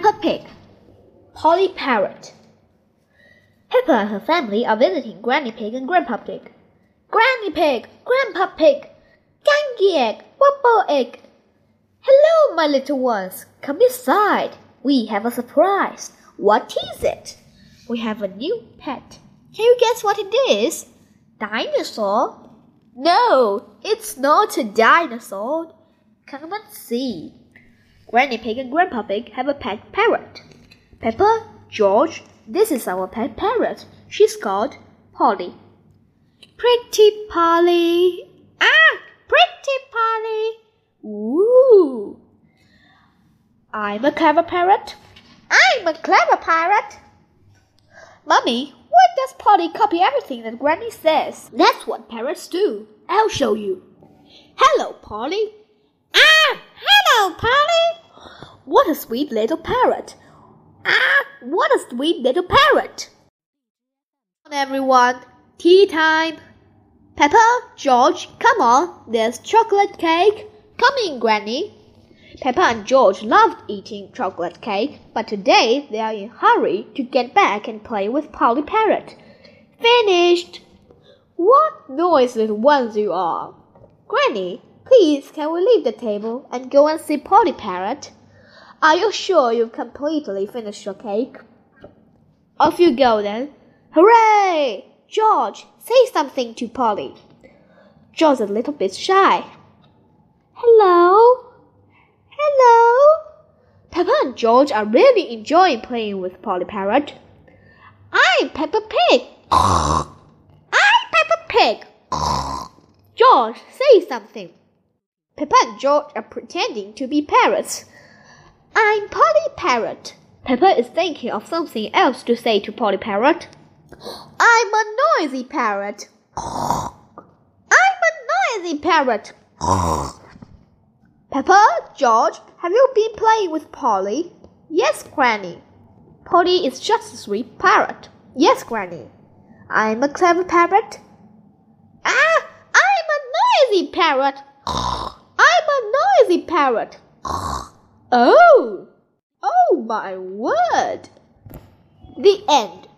Peppa Pig, Polly Parrot. Peppa and her family are visiting Granny Pig and Grandpa Pig. Granny Pig, Grandpa Pig, Gangy Egg, Wobble Egg. Hello, my little ones. Come inside. We have a surprise. What is it? We have a new pet. Can you guess what it is? Dinosaur? No, it's not a dinosaur. Come and see. Granny Pig and Grandpa Pig have a pet parrot. Peppa, George, this is our pet parrot. She's called Polly. Pretty Polly. Ah, pretty Polly. Ooh. I'm a clever parrot. I'm a clever parrot. Mummy, why does Polly copy everything that Granny says? That's what parrots do. I'll show you. Hello, Polly. Ah. What a sweet little parrot. Ah, what a sweet little parrot. Come on, everyone. Tea time. Peppa, George, come on. There's chocolate cake. Come in, Granny. Peppa and George loved eating chocolate cake, but today they are in a hurry to get back and play with Polly Parrot. Finished! What noisy ones you are! Granny, please can we leave the table and go and see Polly Parrot? Are you sure you've completely finished your cake? Off you go then. Hooray! George, say something to Polly. George's a little bit shy. Hello? Hello? Peppa and George are really enjoying playing with Polly Parrot. I'm Peppa Pig. I'm Peppa Pig. George, say something. Peppa and George are pretending to be parrots. I'm Polly Parrot. Peppa is thinking of something else to say to Polly Parrot. I'm a noisy parrot. I'm a noisy parrot. Peppa, George, have you been playing with Polly? Yes, Granny. Polly is just a sweet parrot. Yes, Granny. I'm a clever parrot. Ah, I'm a noisy parrot. I'm a noisy parrot. Oh, oh my word. The end.